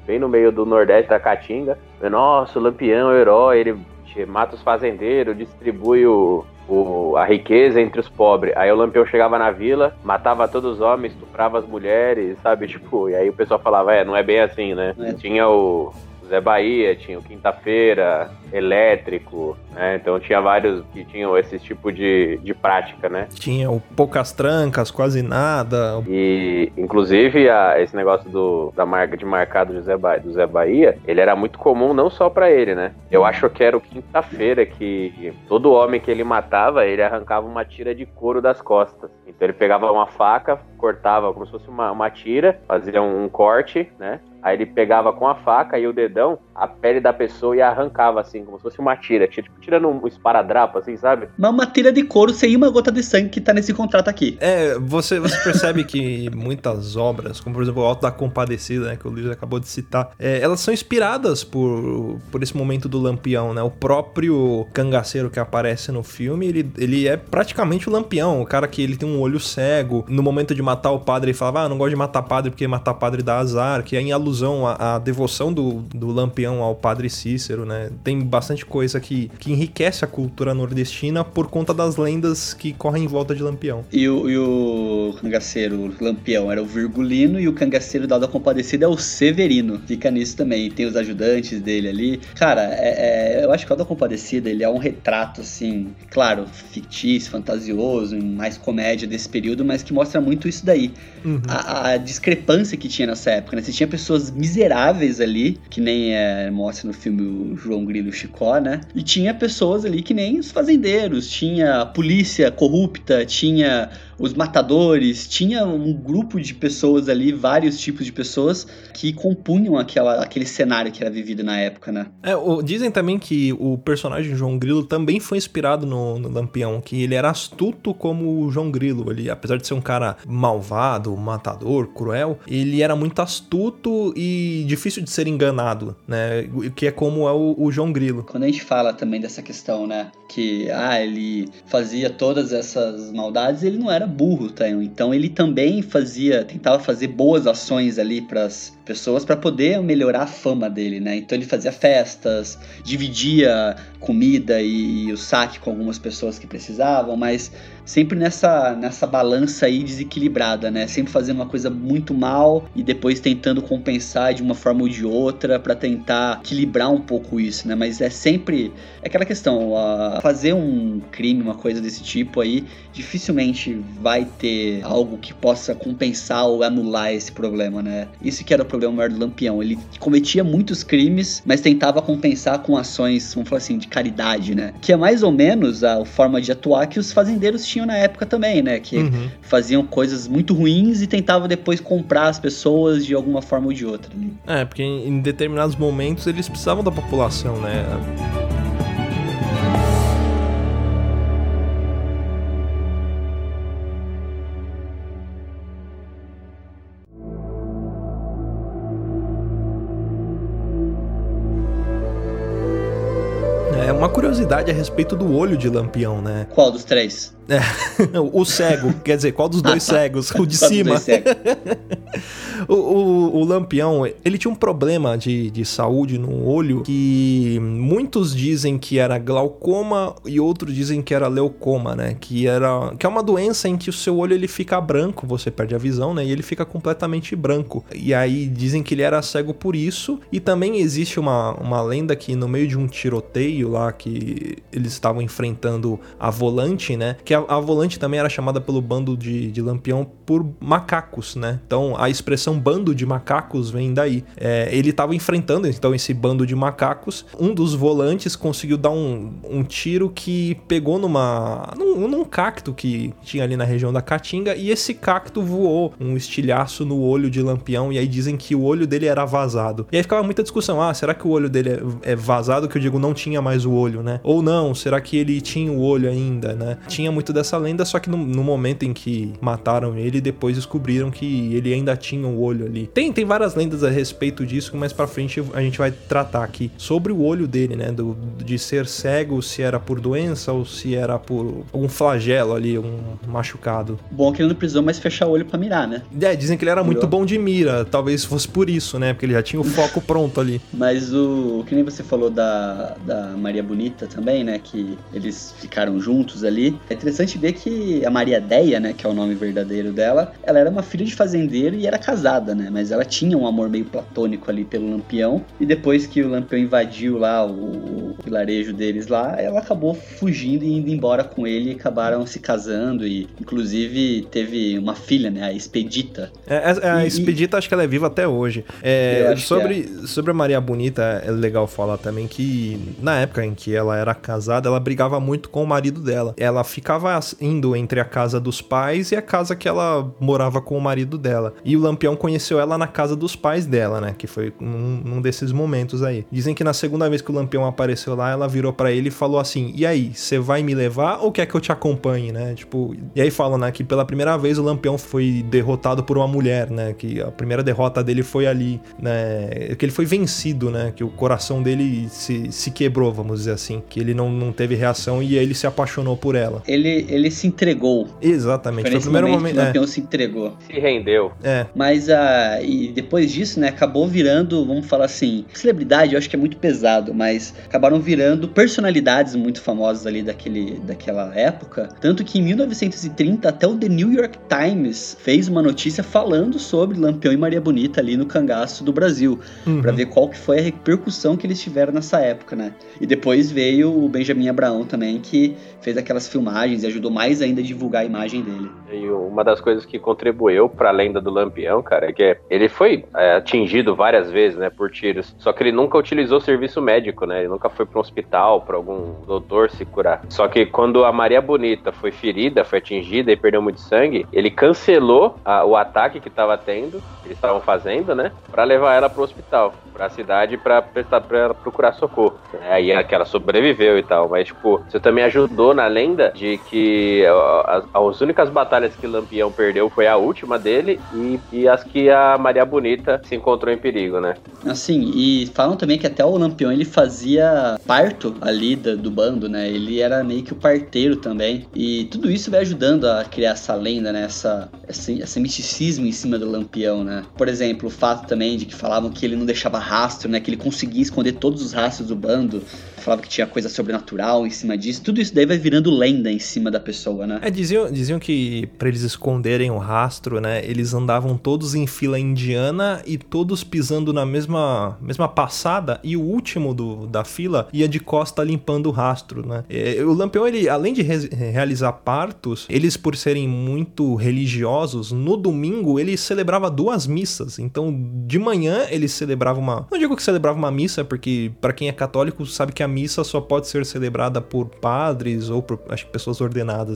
bem no meio do nordeste da Caatinga. Nossa, o Lampião é o herói, ele mata os fazendeiros, distribui o, o, a riqueza entre os pobres. Aí o Lampião chegava na vila, matava todos os homens, estuprava as mulheres, sabe? Tipo, e aí o pessoal falava, é, não é bem assim, né? É. Tinha o, Zé Bahia, tinha o Quinta-feira, Elétrico, né? Então tinha vários que tinham esse tipo de, de prática, né? Tinha o poucas trancas, quase nada. E, inclusive, a, esse negócio do, da marca de marcado do Zé, Bahia, do Zé Bahia, ele era muito comum não só para ele, né? Eu acho que era o Quinta-feira que todo homem que ele matava, ele arrancava uma tira de couro das costas. Então ele pegava uma faca, cortava como se fosse uma, uma tira, fazia um, um corte, né? Aí ele pegava com a faca e o dedão a pele da pessoa e arrancava, assim, como se fosse uma tira. Tipo, tirando um esparadrapo, assim, sabe? Mas uma tira de couro sem uma gota de sangue que tá nesse contrato aqui. É, você, você percebe que muitas obras, como por exemplo o Alto da Compadecida, né, que o Luiz acabou de citar, é, elas são inspiradas por, por esse momento do Lampião, né? O próprio cangaceiro que aparece no filme, ele, ele é praticamente o Lampião, o cara que ele tem um olho cego. No momento de matar o padre, ele falava, ah, não gosto de matar padre porque matar padre dá azar, que é em alusão alusão à, à devoção do, do Lampião ao padre Cícero, né? Tem bastante coisa que, que enriquece a cultura nordestina por conta das lendas que correm em volta de Lampião. E o, e o cangaceiro Lampião era o Virgulino e o cangaceiro da Compadecida é o Severino. Fica nisso também. Tem os ajudantes dele ali. Cara, é, é, eu acho que o da Compadecida ele é um retrato, assim, claro, fictício, fantasioso, mais comédia desse período, mas que mostra muito isso daí. Uhum. A, a discrepância que tinha nessa época, né? Você tinha pessoas miseráveis ali, que nem é, mostra no filme o João Grilo Chicó, né? E tinha pessoas ali que nem os fazendeiros, tinha a polícia corrupta, tinha os matadores, tinha um grupo de pessoas ali, vários tipos de pessoas que compunham aquela, aquele cenário que era vivido na época, né? É, o- dizem também que o personagem João Grilo também foi inspirado no, no Lampião, que ele era astuto como o João Grilo. Ele, apesar de ser um cara malvado, matador, cruel, ele era muito astuto e difícil de ser enganado, né? Que é como é o, o João Grilo. Quando a gente fala também dessa questão, né? Que, ah, ele fazia todas essas maldades, ele não era burro, tá? Então ele também fazia, tentava fazer boas ações ali pras pessoas para poder melhorar a fama dele, né? Então ele fazia festas, dividia comida e, o saque com algumas pessoas que precisavam, mas sempre nessa, nessa balança aí desequilibrada, né? Sempre fazendo uma coisa muito mal e depois tentando compensar de uma forma ou de outra para tentar equilibrar um pouco isso, né? Mas é sempre é aquela questão, a fazer um crime, uma coisa desse tipo aí, dificilmente vai ter algo que possa compensar ou anular esse problema, né? Isso que era o problema maior do Lampião. Ele cometia muitos crimes, mas tentava compensar com ações, vamos falar assim, de caridade, né? Que é mais ou menos a forma de atuar que os fazendeiros tinham na época também, né? Que Uhum. faziam coisas muito ruins e tentavam depois comprar as pessoas de alguma forma ou de outra. né? É, porque em em determinados momentos eles precisavam da população, né? Curiosidade a respeito do olho de Lampião, né? Qual dos três? O cego, quer dizer, qual dos dois cegos? O de Qual cima. O, o- o Lampião, ele tinha um problema de, de saúde no olho que muitos dizem que era glaucoma e outros dizem que era leucoma, né? Que, era, que é uma doença em que o seu olho ele fica branco, você perde a visão, né? E ele fica completamente branco. E aí dizem que ele era cego por isso. E também existe uma, uma lenda que no meio de um tiroteio lá que eles estavam enfrentando a Volante, né? Que a, a Volante também era chamada pelo bando de, de Lampião por macacos, né? Então a expressão bando de macacos vem daí. É, ele estava enfrentando então esse bando de macacos. Um dos volantes conseguiu dar um, um tiro que pegou numa num, num cacto que tinha ali na região da Caatinga e esse cacto voou um estilhaço no olho de Lampião e aí dizem que o olho dele era vazado. E aí ficava muita discussão, ah, será que o olho dele é, é vazado que eu digo não tinha mais o olho, né? Ou não, será que ele tinha o olho ainda, né? Tinha muito dessa lenda, só que no, no momento em que mataram ele, depois descobriram que ele ainda tinha o olho ali. Tem, tem várias lendas a respeito disso, que mais pra frente a gente vai tratar aqui. Sobre o olho dele, né? Do, de ser cego, se era por doença ou se era por algum flagelo ali, um machucado. Bom que ele não precisou mais fechar o olho pra mirar, né? É, dizem que ele era muito Melhor. bom de mira, talvez fosse por isso, né? Porque ele já tinha o foco pronto ali. Mas o que nem você falou da, da Maria Bonita também, né? Que eles ficaram juntos ali. É interessante ver que a Maria Deia, né? Que é o nome verdadeiro dela, ela era uma filha de fazendeiro e era casada, né? Mas ela tinha um amor meio platônico ali pelo Lampião. E depois que o Lampião invadiu lá o, o vilarejo deles lá, ela acabou fugindo e indo embora com ele e acabaram se casando. E inclusive teve uma filha, né? A Expedita. É, é, a E- Expedita acho que ela é viva até hoje. É, que sobre, sobre a Maria Bonita, é legal falar também que na época em que ela era casada, ela brigava muito com o marido dela. Ela ficava indo entre a casa dos pais e a casa que ela morava com o marido dela. E o Lampião conheceu ela na casa dos pais dela, né? Que foi num, num desses momentos aí. Dizem que na segunda vez que o Lampião apareceu lá, ela virou pra ele e falou assim: E aí, você vai me levar ou quer que eu te acompanhe, né? Tipo, e aí falam, né, que pela primeira vez o Lampião foi derrotado por uma mulher, né? Que a primeira derrota dele foi ali, né? Que ele foi vencido, né? Que o coração dele se, se quebrou, vamos dizer assim. Que ele não, não teve reação e ele se apaixonou por ela. Ele, ele se entregou. Exatamente. Foi o primeiro momento, momento. que o é, Lampião se entregou. Se rendeu. é. Mas ah, e depois disso, né, acabou virando, vamos falar assim, celebridade, eu acho que é muito pesado, mas acabaram virando personalidades muito famosas ali daquele, daquela época. Tanto que em 1930, até o The New York Times fez uma notícia falando sobre Lampião e Maria Bonita ali no cangaço do Brasil, Uhum. Pra ver qual que foi a repercussão que eles tiveram nessa época, né? E depois veio o Benjamin Abraão também, que fez aquelas filmagens e ajudou mais ainda a divulgar a imagem dele. E uma das coisas que contribuiu para a lenda do Lampião, cara, é que ele foi é, atingido várias vezes, né, por tiros. Só que ele nunca utilizou serviço médico, né? Ele nunca foi para um hospital, para algum doutor se curar. Só que quando a Maria Bonita foi ferida, foi atingida e perdeu muito sangue, ele cancelou a, o ataque que estava tendo, eles estavam fazendo, né, para levar ela para o hospital, para a cidade, para procurar socorro. Aí é que ela sobreviveu e tal, mas tipo, você também ajudou na lenda de que as, as únicas batalhas que Lampião perdeu foi a última dele e, e as que a Maria Bonita se encontrou em perigo, né? Assim, e falam também que até o Lampião ele fazia parto ali do, do bando, né? Ele era meio que o parteiro também. E tudo isso vai ajudando a criar essa lenda, né? Essa, esse, esse misticismo em cima do Lampião, né? Por exemplo, o fato também de que falavam que ele não deixava rastro, né? Que ele conseguia esconder todos os rastros do bando falava que tinha coisa sobrenatural em cima disso. Tudo isso daí vai virando lenda em cima da pessoa, né? É, diziam, diziam que para eles esconderem o rastro, né, eles andavam todos em fila indiana e todos pisando na mesma, mesma passada e o último do, da fila ia de costa limpando o rastro, né? E, o Lampião, ele, além de re realizar partos, eles por serem muito religiosos, no domingo ele celebrava duas missas. Então, de manhã ele celebrava uma, não digo que celebrava uma missa, porque para quem é católico sabe que a missa só pode ser celebrada por padres ou por acho, pessoas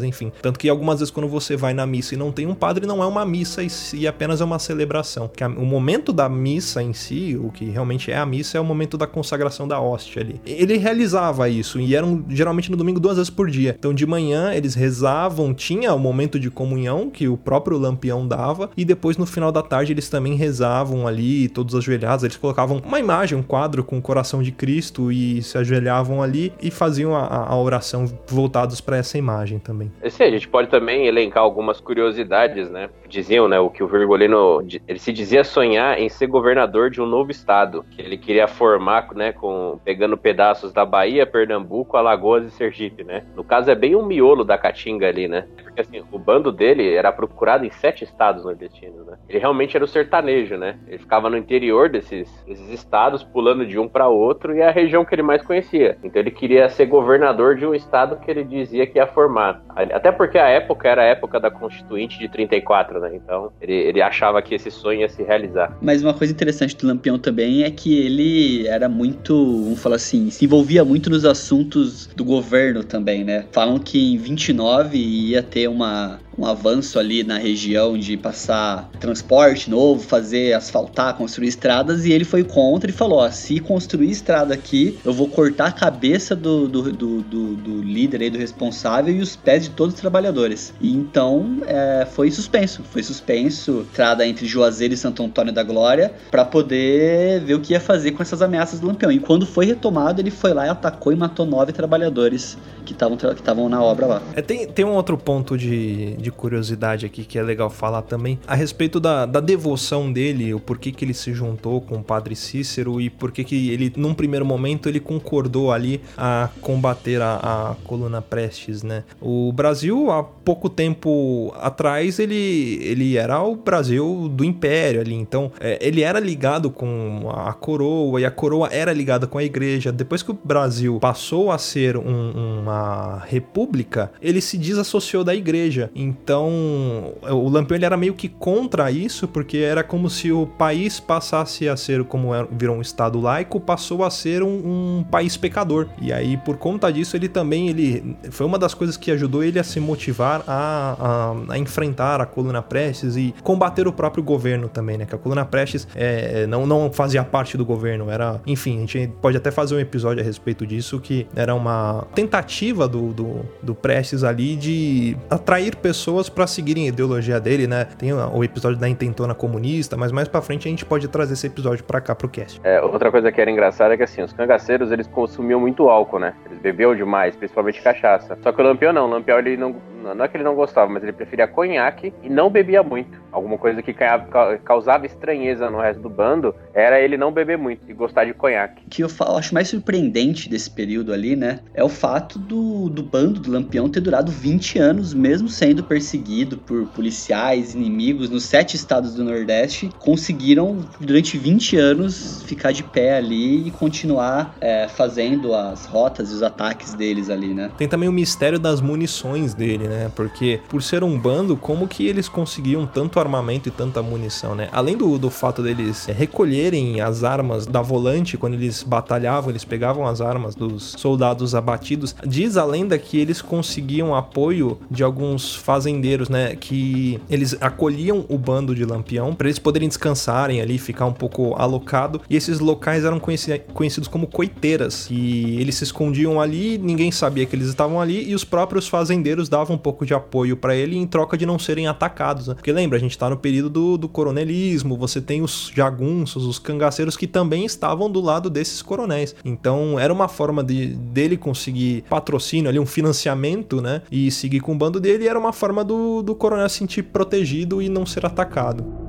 enfim. Tanto que algumas vezes quando você vai na missa e não tem um padre, não é uma missa e, apenas é uma celebração. Que o momento da missa em si, o que realmente é a missa, é o momento da consagração da hóstia ali. Ele realizava isso e eram geralmente no domingo duas vezes por dia. Então de manhã eles rezavam, tinha o momento de comunhão que o próprio Lampião dava e depois no final da tarde eles também rezavam ali, todos ajoelhados. Eles colocavam uma imagem, um quadro com o coração de Cristo e se ajoelhavam ajoelhavam ali e faziam a, a oração voltados para essa imagem também. Sim, a gente pode também elencar algumas curiosidades, né? Diziam, né, o que o Virgulino, ele se dizia sonhar em ser governador de um novo estado, que ele queria formar, né, com pegando pedaços da Bahia, Pernambuco, Alagoas e Sergipe, né? No caso é bem um miolo da Caatinga ali, né? Porque assim, o bando dele era procurado em sete estados nordestinos, né? Ele realmente era o sertanejo, né? Ele ficava no interior desses, desses estados, pulando de um para outro e é a região que ele mais conhecia. Então ele queria ser governador de um estado que ele dizia que ia formar. Até porque a época era a época da Constituinte de 34, né? Então ele, ele achava que esse sonho ia se realizar. Mas uma coisa interessante do Lampião também é que ele era muito, vamos falar assim, se envolvia muito nos assuntos do governo também, né? Falam que em 29 ia ter uma um avanço ali na região de passar transporte novo, fazer asfaltar, construir estradas, e ele foi contra e falou: ó, se construir estrada aqui, eu vou cortar a cabeça do, do, do, do, do líder aí, do responsável e os pés de todos os trabalhadores. E então é, foi suspenso, foi suspenso estrada entre Juazeiro e Santo Antônio da Glória para poder ver o que ia fazer com essas ameaças do Lampião. E quando foi retomado, ele foi lá e atacou e matou nove trabalhadores que estavam que na obra lá. É, tem, tem um outro ponto de, de curiosidade aqui que é legal falar também a respeito da, da devoção dele, o porquê que ele se juntou com o padre Cícero e porquê que ele, num primeiro momento, ele concordou ali a combater a, a coluna Prestes, né? O Brasil, há pouco tempo atrás, ele, ele era o Brasil do Império ali, então é, ele era ligado com a coroa e a coroa era ligada com a igreja. Depois que o Brasil passou a ser um, uma república, ele se desassociou da igreja. Então, o Lampião ele era meio que contra isso, porque era como se o país passasse a ser, como virou um estado laico, passou a ser um, um, país pecador. E aí, por conta disso, ele também ele foi uma das coisas que ajudou ele a se motivar a, a, a enfrentar a coluna Prestes e combater o próprio governo também, né? Que a coluna Prestes é, não, não fazia parte do governo, era, enfim, a gente pode até fazer um episódio a respeito disso que era uma tentativa tentativa do, do, do Prestes ali de atrair pessoas para seguirem a ideologia dele, né? Tem o episódio da intentona comunista, mas mais para frente a gente pode trazer esse episódio para cá pro cast. É, outra coisa que era engraçada é que assim, os cangaceiros eles consumiam muito álcool, né? Eles bebiam demais, principalmente cachaça. Só que o Lampião não, o Lampião ele não Não, é que ele não gostava, mas ele preferia conhaque e não bebia muito. Alguma coisa que ca- causava estranheza no resto do bando era ele não beber muito e gostar de conhaque. O que eu fa- acho mais surpreendente desse período ali, né? É o fato do, do bando do Lampião ter durado 20 anos, mesmo sendo perseguido por policiais, inimigos nos sete estados do Nordeste, conseguiram durante 20 anos ficar de pé ali e continuar é, fazendo as rotas e os ataques deles ali, né? Tem também o mistério das munições dele, né? Porque por ser um bando, como que eles conseguiam tanto armamento e tanta munição, né? Além do, do fato deles é, recolherem as armas da volante quando eles batalhavam, eles pegavam as armas dos soldados abatidos. Diz a lenda que eles conseguiam apoio de alguns fazendeiros, né? Que eles acolhiam o bando de Lampião para eles poderem descansarem ali, ficar um pouco alocado. E esses locais eram conheci- conhecidos como coiteiras. E eles se escondiam ali, ninguém sabia que eles estavam ali, e os próprios fazendeiros davam pouco de apoio para ele em troca de não serem atacados. Né? Porque lembra, a gente tá no período do, do coronelismo, você tem os jagunços, os cangaceiros que também estavam do lado desses coronéis. Então era uma forma de, dele conseguir patrocínio ali, um financiamento, né? E seguir com o bando dele, era uma forma do, do coronel se sentir protegido e não ser atacado.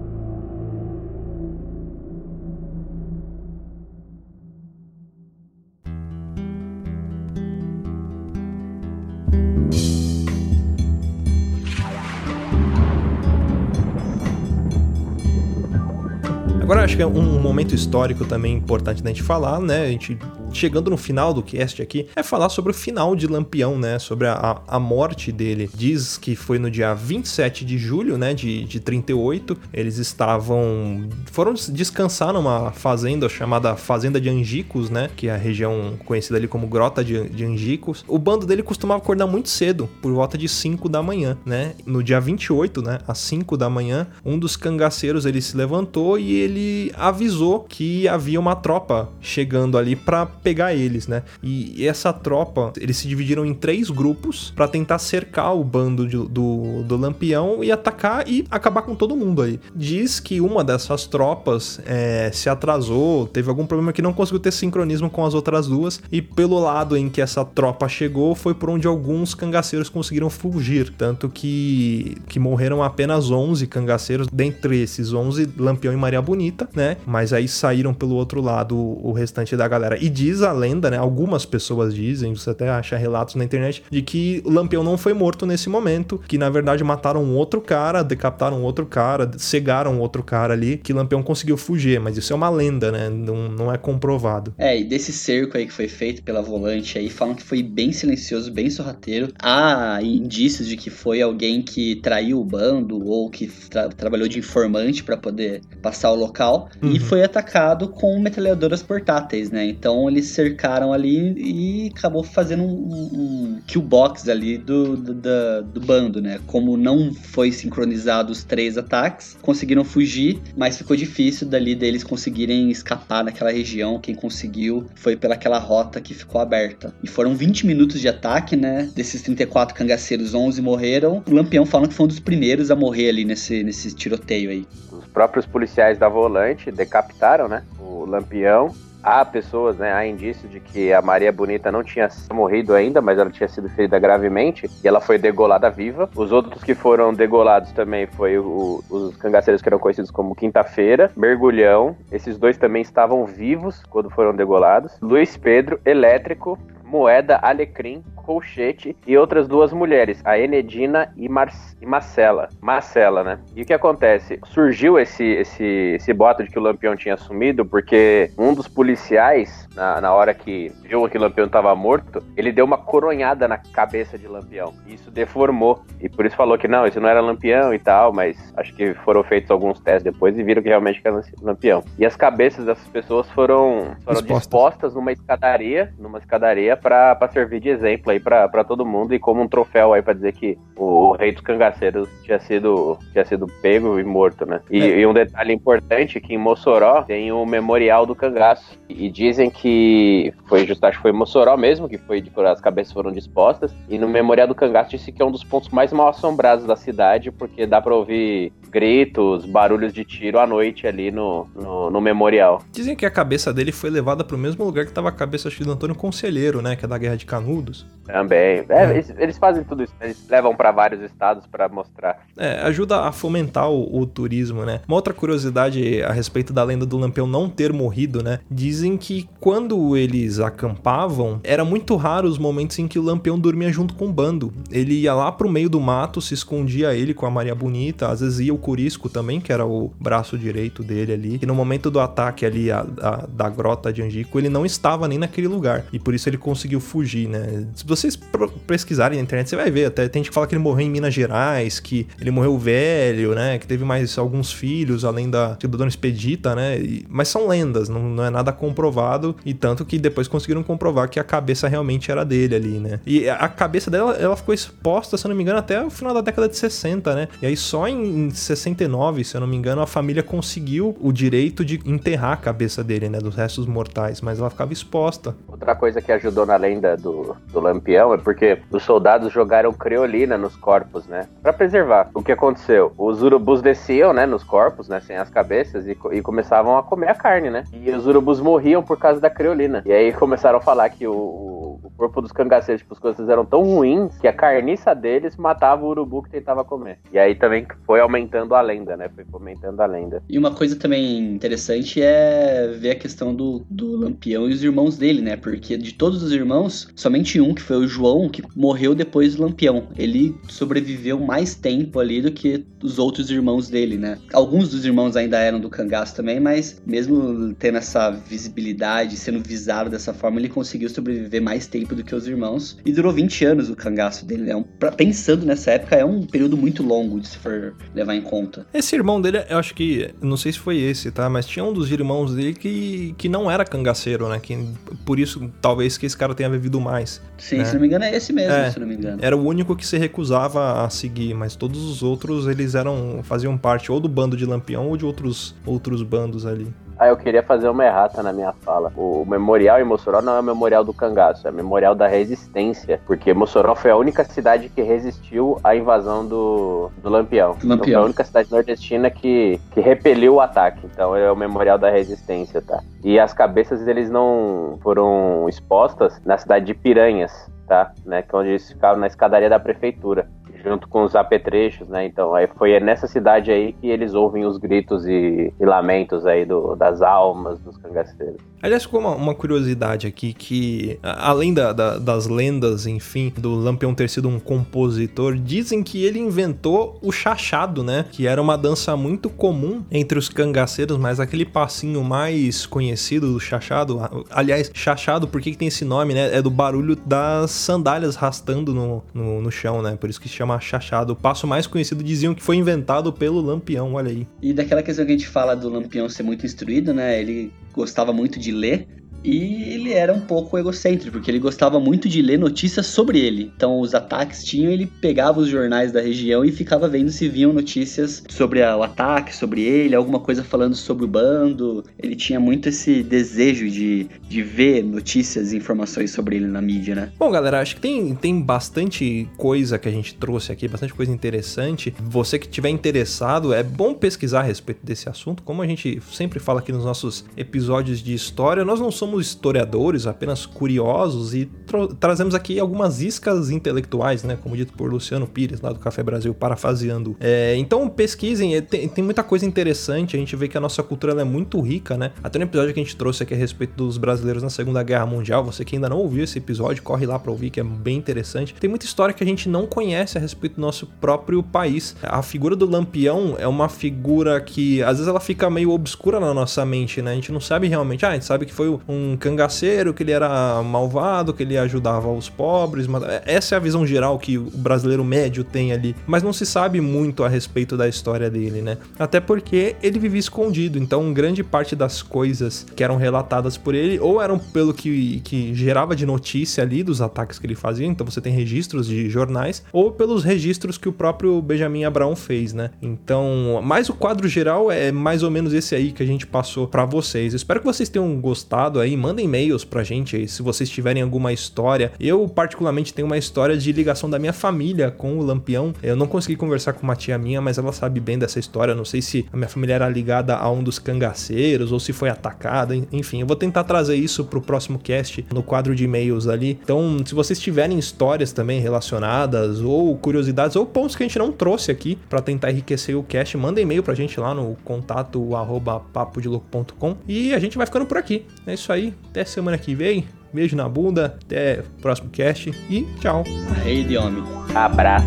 Agora acho que é um momento histórico também importante da gente falar, né? A gente chegando no final do cast aqui, é falar sobre o final de Lampião, né? Sobre a, a morte dele. Diz que foi no dia 27 de julho, né? De, de 38. Eles estavam. foram descansar numa fazenda chamada Fazenda de Angicos, né? Que é a região conhecida ali como Grota de, de Angicos. O bando dele costumava acordar muito cedo, por volta de 5 da manhã, né? No dia 28, né? Às 5 da manhã, um dos cangaceiros ele se levantou e ele avisou que havia uma tropa chegando ali para pegar eles, né? E essa tropa, eles se dividiram em três grupos para tentar cercar o bando de- do, do Lampião e atacar e acabar com todo mundo aí. Diz que uma dessas tropas é, se atrasou, teve algum problema que não conseguiu ter sincronismo com as outras duas e pelo lado em que essa tropa chegou foi por onde alguns cangaceiros conseguiram fugir, tanto que que morreram apenas 11 cangaceiros, dentre esses 11 Lampião e Maria Bonita, né? Mas aí saíram pelo outro lado o restante da galera. E diz a lenda, né? Algumas pessoas dizem, você até acha relatos na internet, de que o Lampião não foi morto nesse momento, que na verdade mataram um outro cara, decapitaram outro cara, cegaram outro cara ali, que Lampião conseguiu fugir, mas isso é uma lenda, né? Não, não é comprovado. É, e desse cerco aí que foi feito pela volante aí, falam que foi bem silencioso, bem sorrateiro. Há indícios de que foi alguém que traiu o bando ou que tra- trabalhou de informante pra poder passar o local Uhum. e foi atacado com metralhadoras portáteis, né? Então eles cercaram ali e acabou fazendo um, um, um killbox ali do, do, da- do bando, né? Como não foi sincronizado os três ataques, conseguiram fugir, mas ficou difícil dali deles conseguirem escapar daquela região. Quem conseguiu foi pelaquela rota que ficou aberta. E foram 20 minutos de ataque, né? Desses 34 cangaceiros, 11 morreram. O Lampião falam que foi um dos primeiros a morrer ali nesse, nesse tiroteio aí. Os próprios policiais da volante decapitaram, né? O Lampião. Há pessoas, né? Há indícios de que a Maria Bonita não tinha morrido ainda, mas ela tinha sido ferida gravemente e ela foi degolada viva. Os outros que foram degolados também foi o- os cangaceiros que eram conhecidos como Quinta-feira, Mergulhão. Esses dois também estavam vivos quando foram degolados. Luiz Pedro, Elétrico, Moeda, Alecrim, Colchete e outras duas mulheres, a Enedina e, Mar e Marcela. Marcela, né? E o que acontece? Surgiu esse, esse, esse boato de que o Lampião tinha sumido porque um dos policiais, na, na hora que viu que o Lampião estava morto, ele deu uma coronhada na cabeça de Lampião. E isso deformou. E por isso falou que não, isso não era Lampião e tal, mas acho que foram feitos alguns testes depois e viram que realmente era Lampião. E as cabeças dessas pessoas foram, foram dispostas numa escadaria, numa escadaria para servir de exemplo aí pra pra todo mundo e como um troféu aí pra dizer que o, rei dos cangaceiros tinha sido, tinha sido pego e morto, né? E, É. e um detalhe importante que em Mossoró tem o memorial do cangaço e dizem que foi justo, acho que foi em Mossoró mesmo que foi as cabeças foram dispostas e no memorial do cangaço disse que é um dos pontos mais mal assombrados da cidade porque dá pra ouvir gritos, barulhos de tiro à noite ali no, no, no memorial. Dizem que a cabeça dele foi levada pro mesmo lugar que tava a cabeça acho, do Antônio Conselheiro, né? Que é da Guerra de Canudos. Também. É, eles, eles, fazem tudo isso. Eles levam para vários estados para mostrar. É, ajuda a fomentar o, o, turismo, né? Uma outra curiosidade a respeito da lenda do Lampião não ter morrido, né? Dizem que quando eles acampavam, era muito raro os momentos em que o Lampião dormia junto com o bando. Ele ia lá pro meio do mato, se escondia ele com a Maria Bonita, às vezes ia o Curisco também, que era o braço direito dele ali. E no momento do ataque ali a, a, da grota de Angico, ele não estava nem naquele lugar. E por isso ele conseguiu fugir, né? Se vocês pesquisarem na internet, você vai ver. Até tem gente que fala que ele morreu em Minas Gerais, que ele morreu velho, né? Que teve mais alguns filhos, além da, da Dona Expedita, né? E, mas são lendas, não, não é nada comprovado. E tanto que depois conseguiram comprovar que a cabeça realmente era dele ali, né? E a cabeça dela, ela ficou exposta, se eu não me engano, até o final da década de 60, né? E aí só em 69, se eu não me engano, a família conseguiu o direito de enterrar a cabeça dele, né? Dos restos mortais, mas ela ficava exposta. Outra coisa que ajudou na lenda do, do Lampião é porque os soldados jogaram creolina nos corpos, né? Para preservar. O que aconteceu? Os urubus desciam, né, nos corpos, né, sem as cabeças e, e começavam a comer a carne, né? E os urubus morriam por causa da creolina. E aí começaram a falar que o, o, o corpo dos cangaceiros, tipo, as coisas eram tão ruins que a carniça deles matava o urubu que tentava comer. E aí também foi aumentando a lenda, né? Foi fomentando a lenda. E uma coisa também interessante é ver a questão do, do Lampião e os irmãos dele, né? Porque de todos os irmãos, somente um, que foi o João, que morreu depois do Lampião. Ele sobreviveu mais tempo ali do que os outros irmãos dele, né? Alguns dos irmãos ainda eram do cangaço também, mas mesmo tendo essa visibilidade, sendo visado dessa forma, ele conseguiu sobreviver mais tempo do que os irmãos. E durou 20 anos o cangaço dele, né? Pensando nessa época, é um período muito longo de se for levar em conta. Esse irmão dele, eu acho que, não sei se foi esse, tá? Mas tinha um dos irmãos dele que, que não era cangaceiro, né? Que, por isso, talvez que esse cara tenha vivido mais. Sim, né? se não me engano, é esse mesmo, é, se não me engano. Era o único que se recusava a seguir, mas todos os outros, eles eram faziam parte ou do bando de Lampião ou de outros, outros bandos ali. Ah, eu queria fazer uma errata na minha fala. O memorial em Mossoró não é o memorial do cangaço, é o memorial da resistência. Porque Mossoró foi a única cidade que resistiu à invasão do, do Lampião. Lampião. Então, foi a única cidade nordestina que, que repeliu o ataque. Então é o memorial da resistência, tá? E as cabeças eles não foram expostas na cidade de Piranhas, tá? Né, que é onde eles ficaram na escadaria da prefeitura junto com os apetrechos, né? Então, aí foi nessa cidade aí que eles ouvem os gritos e, e lamentos aí do, das almas dos cangaceiros. Aliás, ficou uma, uma, curiosidade aqui que, além da, da, das lendas, enfim, do Lampião ter sido um compositor, dizem que ele inventou o chachado, né? Que era uma dança muito comum entre os cangaceiros, mas aquele passinho mais conhecido do chachado, aliás, chachado, por que, que tem esse nome, né? É do barulho das sandálias rastando no, no, no chão, né? Por isso que se chama chachado. O passo mais conhecido diziam que foi inventado pelo Lampião, olha aí. E daquela questão que a gente fala do Lampião ser muito instruído, né? Ele gostava muito de ler. E ele era um pouco egocêntrico, porque ele gostava muito de ler notícias sobre ele. Então, os ataques tinham, ele pegava os jornais da região e ficava vendo se viam notícias sobre o ataque, sobre ele, alguma coisa falando sobre o bando. Ele tinha muito esse desejo de, de ver notícias e informações sobre ele na mídia, né? Bom, galera, acho que tem, tem bastante coisa que a gente trouxe aqui, bastante coisa interessante. Você que tiver interessado, é bom pesquisar a respeito desse assunto. Como a gente sempre fala aqui nos nossos episódios de história, nós não somos somos historiadores, apenas curiosos e trazemos aqui algumas iscas intelectuais, né? Como dito por Luciano Pires, lá do Café Brasil, parafaseando. É, então pesquisem, é, tem, tem, muita coisa interessante, a gente vê que a nossa cultura é muito rica, né? Até no episódio que a gente trouxe aqui a respeito dos brasileiros na Segunda Guerra Mundial, você que ainda não ouviu esse episódio, corre lá pra ouvir, que é bem interessante. Tem muita história que a gente não conhece a respeito do nosso próprio país. A figura do Lampião é uma figura que às vezes ela fica meio obscura na nossa mente, né? A gente não sabe realmente, ah, a gente sabe que foi um um cangaceiro, que ele era malvado, que ele ajudava os pobres. Mas essa é a visão geral que o brasileiro médio tem ali. Mas não se sabe muito a respeito da história dele, né? Até porque ele vivia escondido. Então, grande parte das coisas que eram relatadas por ele, ou eram pelo que, que gerava de notícia ali dos ataques que ele fazia. Então, você tem registros de jornais, ou pelos registros que o próprio Benjamin Abraão fez, né? Então, mais o quadro geral é mais ou menos esse aí que a gente passou para vocês. espero que vocês tenham gostado aí aí, mandem e-mails pra gente aí, se vocês tiverem alguma história. Eu, particularmente, tenho uma história de ligação da minha família com o Lampião. Eu não consegui conversar com uma tia minha, mas ela sabe bem dessa história. Não sei se a minha família era ligada a um dos cangaceiros ou se foi atacada. Enfim, eu vou tentar trazer isso pro próximo cast no quadro de e-mails ali. Então, se vocês tiverem histórias também relacionadas ou curiosidades ou pontos que a gente não trouxe aqui para tentar enriquecer o cast, manda e-mail pra gente lá no contato arroba papodelouco.com e a gente vai ficando por aqui. É isso aí, até semana que vem. Beijo na bunda, até o próximo cast e tchau. Rei de homem. Abraço.